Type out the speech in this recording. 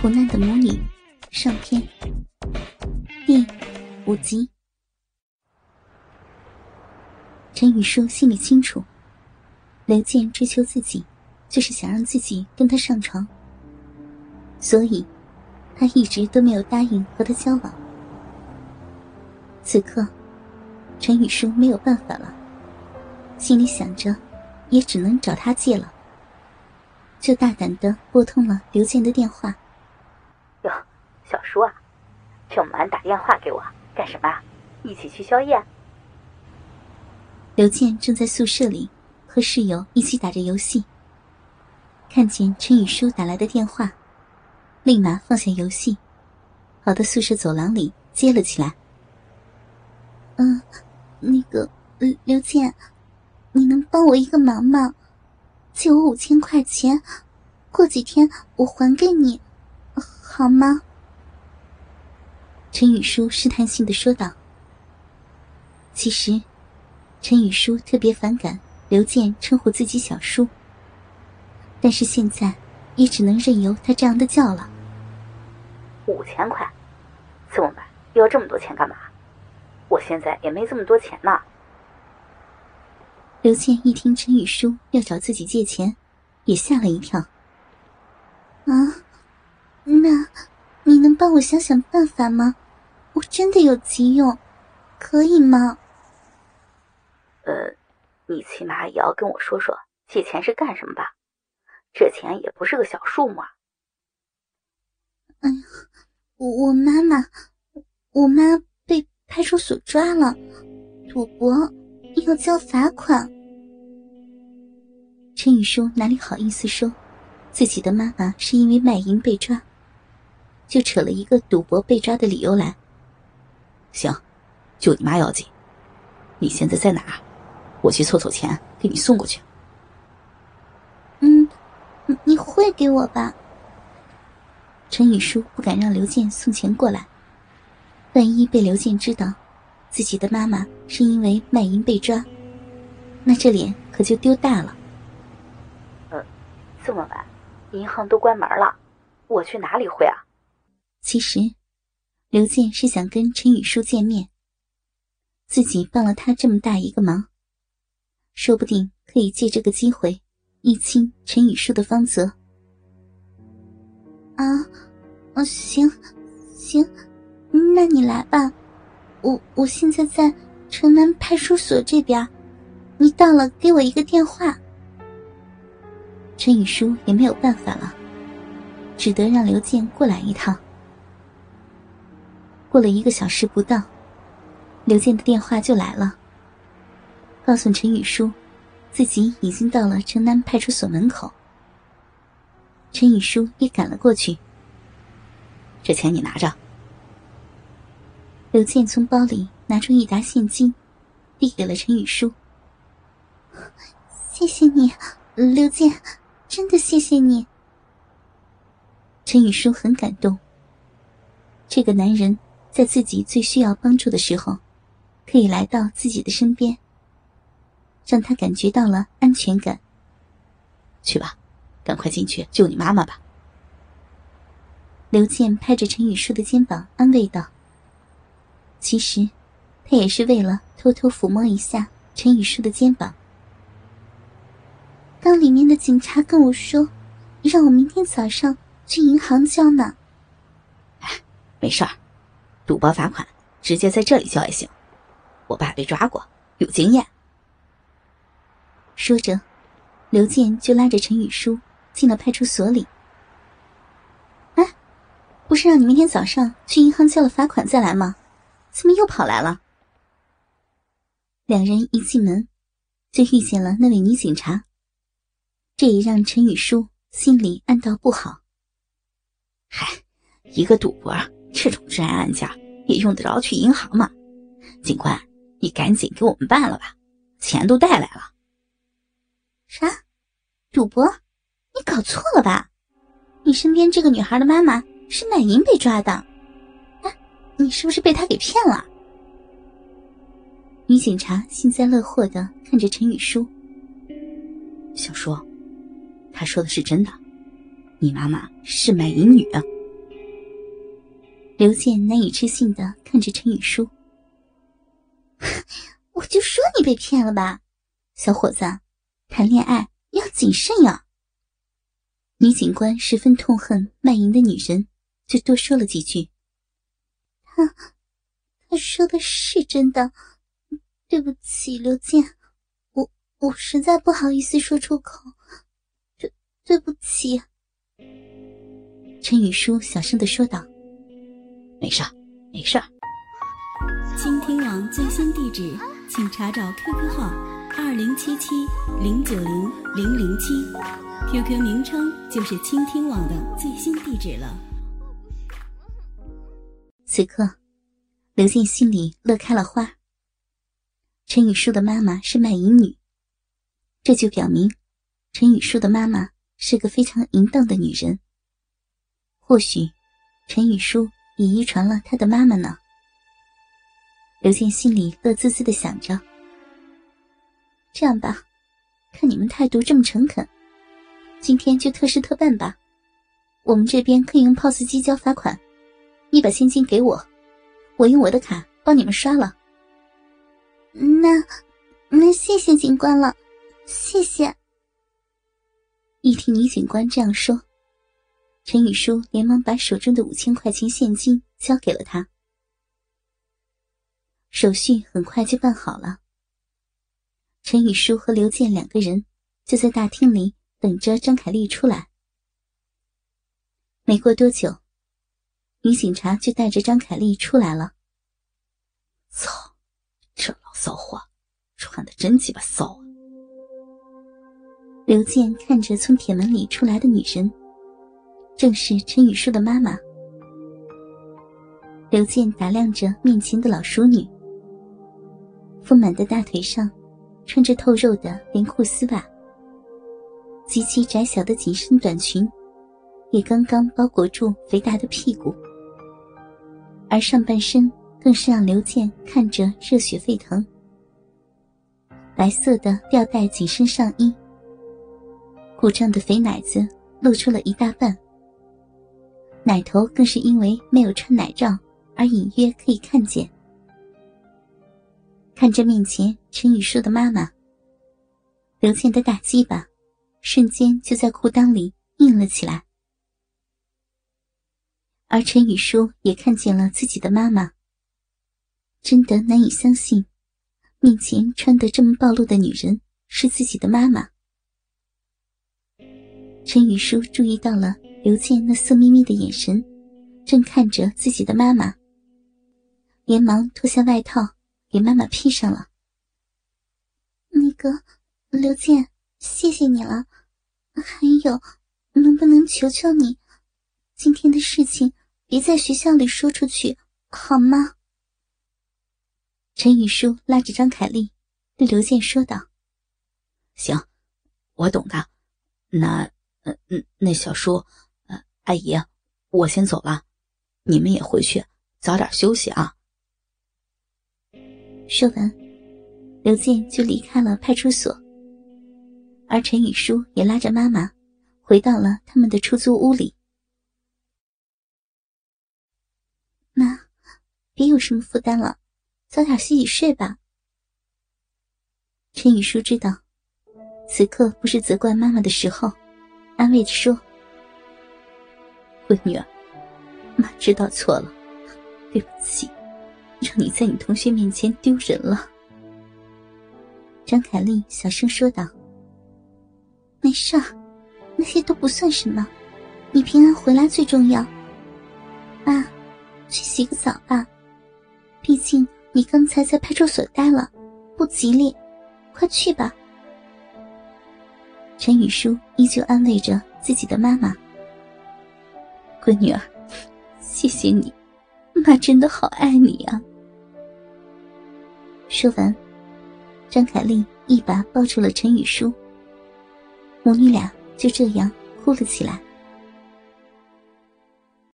苦难的母女上篇第五集。陈雨舒心里清楚，刘健追求自己，就是想让自己跟他上床，所以，他一直都没有答应和他交往。此刻，陈雨舒没有办法了，心里想着，也只能找他借了，就大胆的拨通了刘健的电话。小叔啊，这么晚打电话给我干什么？一起去宵夜？刘健正在宿舍里和室友一起打着游戏，看见陈雨舒打来的电话，立马放下游戏，跑到宿舍走廊里接了起来。嗯，那个刘健，你能帮我一个忙吗？借我五千块钱，过几天我还给你。好吗？陈雨舒试探性的说道。其实，陈雨舒特别反感刘健称呼自己小叔，但是现在也只能任由他这样的叫了。五千块，这么买要这么多钱干嘛？我现在也没这么多钱呢。刘健一听陈雨舒要找自己借钱，也吓了一跳。啊！那，帮我想想办法吗？我真的有急用，可以吗？呃，你起码也要跟我说说借钱是干什么吧？这钱也不是个小数目啊。哎呀，我我妈妈，我妈被派出所抓了，赌博要交罚款。陈宇舒哪里好意思说自己的妈妈是因为卖淫被抓？就扯了一个赌博被抓的理由来。行，救你妈要紧。你现在在哪？我去凑凑钱给你送过去。嗯，你会给我吧？陈宇舒不敢让刘健送钱过来，万一被刘健知道自己的妈妈是因为卖淫被抓，那这脸可就丢大了。呃，这么晚，银行都关门了，我去哪里汇啊？其实，刘健是想跟陈雨舒见面。自己帮了他这么大一个忙，说不定可以借这个机会一清陈雨舒的芳泽。啊，哦，行，行，那你来吧。我我现在在城南派出所这边，你到了给我一个电话。陈雨舒也没有办法了，只得让刘健过来一趟。过了一个小时不到，刘健的电话就来了，告诉陈雨舒，自己已经到了城南派出所门口。陈雨舒也赶了过去。这钱你拿着。刘健从包里拿出一沓现金，递给了陈雨舒。谢谢你，刘健，真的谢谢你。陈雨舒很感动，这个男人。在自己最需要帮助的时候，可以来到自己的身边，让他感觉到了安全感。去吧，赶快进去救你妈妈吧。刘健拍着陈雨舒的肩膀安慰道：“其实，他也是为了偷偷抚摸一下陈雨舒的肩膀。刚里面的警察跟我说，让我明天早上去银行交呢。哎，没事儿。”赌博罚款直接在这里交也行，我爸被抓过，有经验。说着，刘健就拉着陈雨舒进了派出所里。哎，不是让你明天早上去银行交了罚款再来吗？怎么又跑来了？两人一进门，就遇见了那位女警察，这也让陈雨舒心里暗道不好。嗨，一个赌博。这种治安案件也用得着去银行吗？警官，你赶紧给我们办了吧，钱都带来了。啥？赌博？你搞错了吧？你身边这个女孩的妈妈是卖淫被抓的，哎，你是不是被她给骗了？女警察幸灾乐祸的看着陈雨舒，小叔，他说的是真的，你妈妈是卖淫女。刘健难以置信的看着陈雨舒，我就说你被骗了吧，小伙子，谈恋爱要谨慎呀。女警官十分痛恨卖淫的女人，就多说了几句。他，他说的是真的，对不起，刘健，我我实在不好意思说出口，对对不起。陈雨舒小声的说道。没事，没事。倾听网最新地址，请查找 QQ 号二零七七零九零零零七，QQ 名称就是倾听网的最新地址了。此刻，刘静心里乐开了花。陈雨舒的妈妈是卖淫女，这就表明陈雨舒的妈妈是个非常淫荡的女人。或许，陈雨舒。也遗传了他的妈妈呢。刘健心里乐滋滋的想着。这样吧，看你们态度这么诚恳，今天就特事特办吧。我们这边可以用 POS 机交罚款，你把现金给我，我用我的卡帮你们刷了。那，那谢谢警官了，谢谢。一听女警官这样说。陈雨舒连忙把手中的五千块钱现金交给了他，手续很快就办好了。陈雨舒和刘健两个人就在大厅里等着张凯丽出来。没过多久，女警察就带着张凯丽出来了。操，这老骚货穿的真鸡巴骚啊！刘健看着从铁门里出来的女人。正是陈雨舒的妈妈。刘健打量着面前的老淑女，丰满的大腿上穿着透肉的连裤丝袜，极其窄小的紧身短裙也刚刚包裹住肥大的屁股，而上半身更是让刘健看着热血沸腾。白色的吊带紧身上衣，鼓胀的肥奶子露出了一大半。奶头更是因为没有穿奶罩而隐约可以看见。看着面前陈雨舒的妈妈，刘倩的大鸡巴瞬间就在裤裆里硬了起来。而陈雨舒也看见了自己的妈妈，真的难以相信，面前穿得这么暴露的女人是自己的妈妈。陈雨舒注意到了。刘健那色眯眯的眼神，正看着自己的妈妈，连忙脱下外套给妈妈披上了。那个，刘健，谢谢你了。还有，能不能求求你，今天的事情别在学校里说出去，好吗？陈雨舒拉着张凯丽，对刘健说道：“行，我懂的。那，嗯嗯，那小叔。”阿姨，我先走了，你们也回去早点休息啊。说完，刘健就离开了派出所，而陈雨舒也拉着妈妈回到了他们的出租屋里。妈，别有什么负担了，早点洗洗睡吧。陈雨舒知道，此刻不是责怪妈妈的时候，安慰着说。闺女儿，妈知道错了，对不起，让你在你同学面前丢人了。张凯丽小声说道：“没事，那些都不算什么，你平安回来最重要。妈，去洗个澡吧，毕竟你刚才在派出所待了，不吉利，快去吧。”陈雨舒依旧安慰着自己的妈妈。闺女儿，谢谢你，妈真的好爱你啊！说完，张凯丽一把抱住了陈宇舒，母女俩就这样哭了起来。